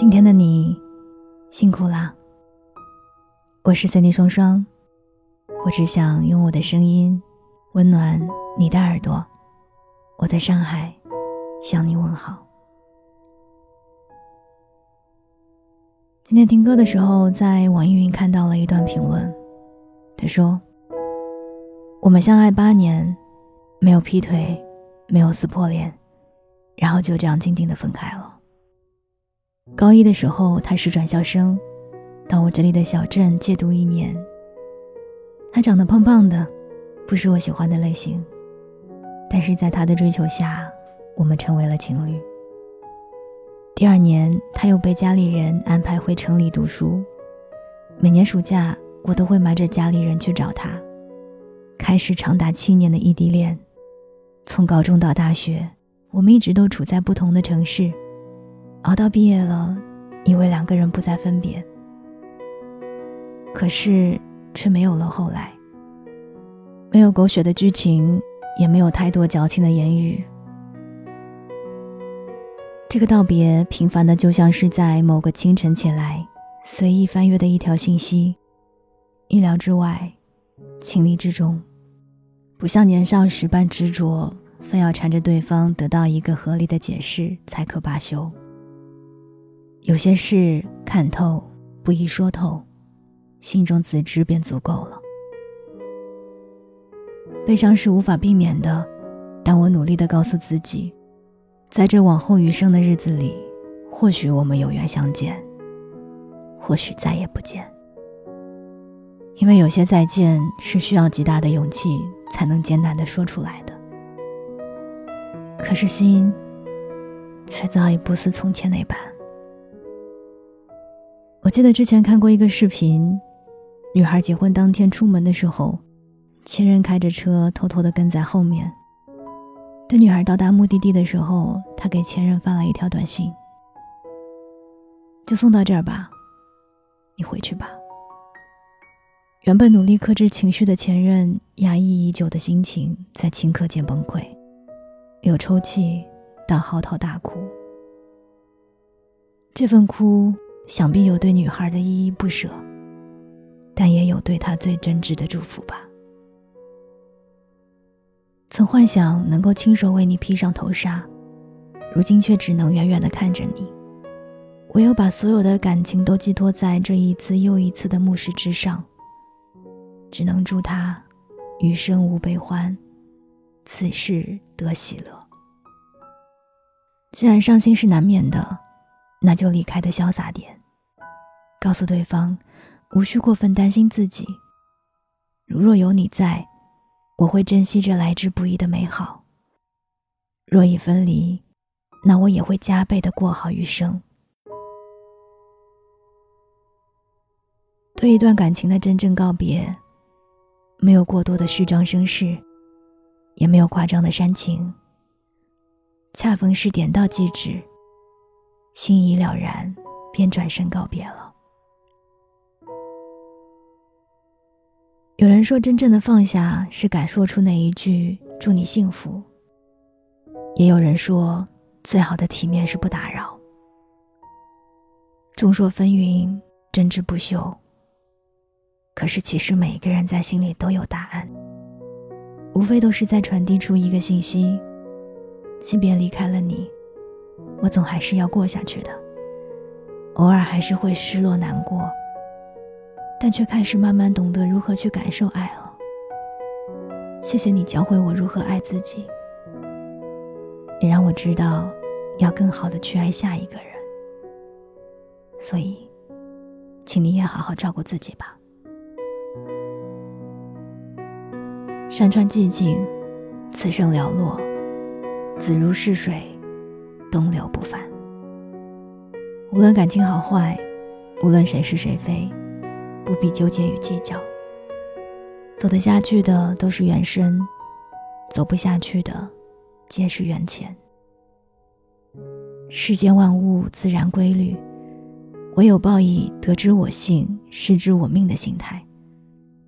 今天的你辛苦啦！我是三 D 双双，我只想用我的声音温暖你的耳朵。我在上海向你问好。今天听歌的时候，在网易云看到了一段评论，他说：“我们相爱八年，没有劈腿，没有撕破脸。”然后就这样静静的分开了。高一的时候，他是转校生，到我这里的小镇借读一年。他长得胖胖的，不是我喜欢的类型，但是在他的追求下，我们成为了情侣。第二年，他又被家里人安排回城里读书，每年暑假，我都会瞒着家里人去找他，开始长达七年的异地恋，从高中到大学。我们一直都处在不同的城市，熬到毕业了，以为两个人不再分别，可是却没有了后来。没有狗血的剧情，也没有太多矫情的言语。这个道别，平凡的就像是在某个清晨起来，随意翻阅的一条信息，意料之外，情理之中，不像年少时般执着。非要缠着对方得到一个合理的解释才可罢休。有些事看透不易说透，心中自知便足够了。悲伤是无法避免的，但我努力的告诉自己，在这往后余生的日子里，或许我们有缘相见，或许再也不见。因为有些再见是需要极大的勇气才能艰难的说出来的。可是心，却早已不似从前那般。我记得之前看过一个视频，女孩结婚当天出门的时候，前任开着车偷偷的跟在后面。等女孩到达目的地的时候，他给前任发了一条短信：“就送到这儿吧，你回去吧。”原本努力克制情绪的前任，压抑已久的心情在顷刻间崩溃。有抽泣，到嚎啕大哭。这份哭，想必有对女孩的依依不舍，但也有对她最真挚的祝福吧。曾幻想能够亲手为你披上头纱，如今却只能远远的看着你。唯有把所有的感情都寄托在这一次又一次的目视之上，只能祝他余生无悲欢。此事得喜乐。既然伤心是难免的，那就离开的潇洒点，告诉对方，无需过分担心自己。如若有你在，我会珍惜这来之不易的美好。若已分离，那我也会加倍的过好余生。对一段感情的真正告别，没有过多的虚张声势。也没有夸张的煽情，恰逢是点到即止，心已了然，便转身告别了。有人说，真正的放下是敢说出那一句“祝你幸福”。也有人说，最好的体面是不打扰。众说纷纭，争执不休。可是，其实每一个人在心里都有答案。无非都是在传递出一个信息：即便离开了你，我总还是要过下去的。偶尔还是会失落难过，但却开始慢慢懂得如何去感受爱了。谢谢你教会我如何爱自己，也让我知道要更好的去爱下一个人。所以，请你也好好照顾自己吧。山川寂静，此生寥落，子如逝水，东流不返。无论感情好坏，无论谁是谁非，不必纠结与计较。走得下去的都是缘深，走不下去的皆是缘浅。世间万物自然规律，唯有抱以得之我幸，失之我命的心态，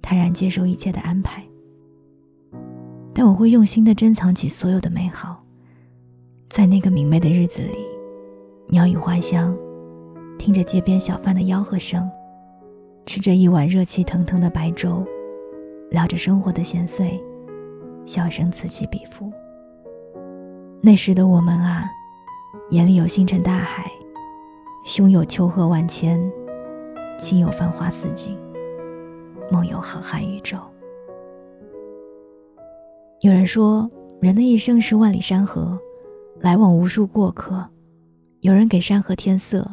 坦然接受一切的安排。但我会用心的珍藏起所有的美好，在那个明媚的日子里，鸟语花香，听着街边小贩的吆喝声，吃着一碗热气腾腾的白粥，聊着生活的闲碎，笑声此起彼伏。那时的我们啊，眼里有星辰大海，胸有丘壑万千，心有繁花似锦，梦有浩瀚宇宙。有人说，人的一生是万里山河，来往无数过客。有人给山河添色，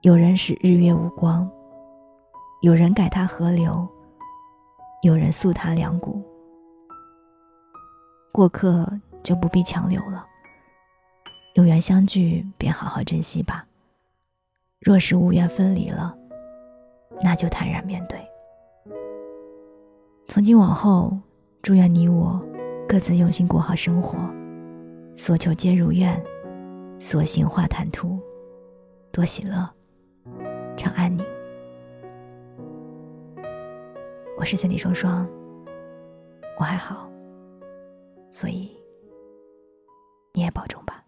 有人使日月无光，有人改他河流，有人诉他梁谷。过客就不必强留了，有缘相聚便好好珍惜吧。若是无缘分离了，那就坦然面对。从今往后，祝愿你我。各自用心过好生活，所求皆如愿，所行化坦途，多喜乐，常安宁。我是三弟双双，我还好，所以你也保重吧。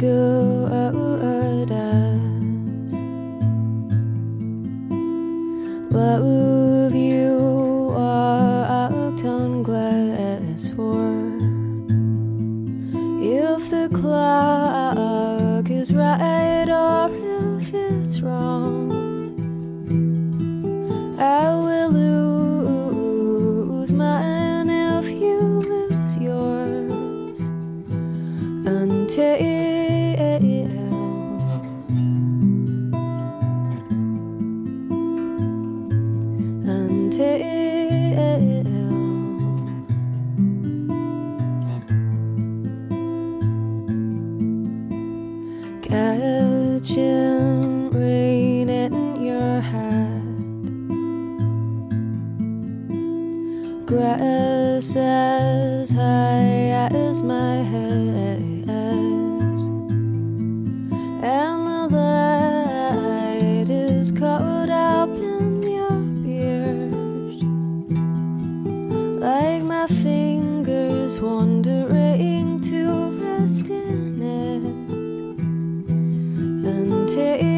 love my head, and the light is caught up in your beard, like my fingers wandering to rest in it. Until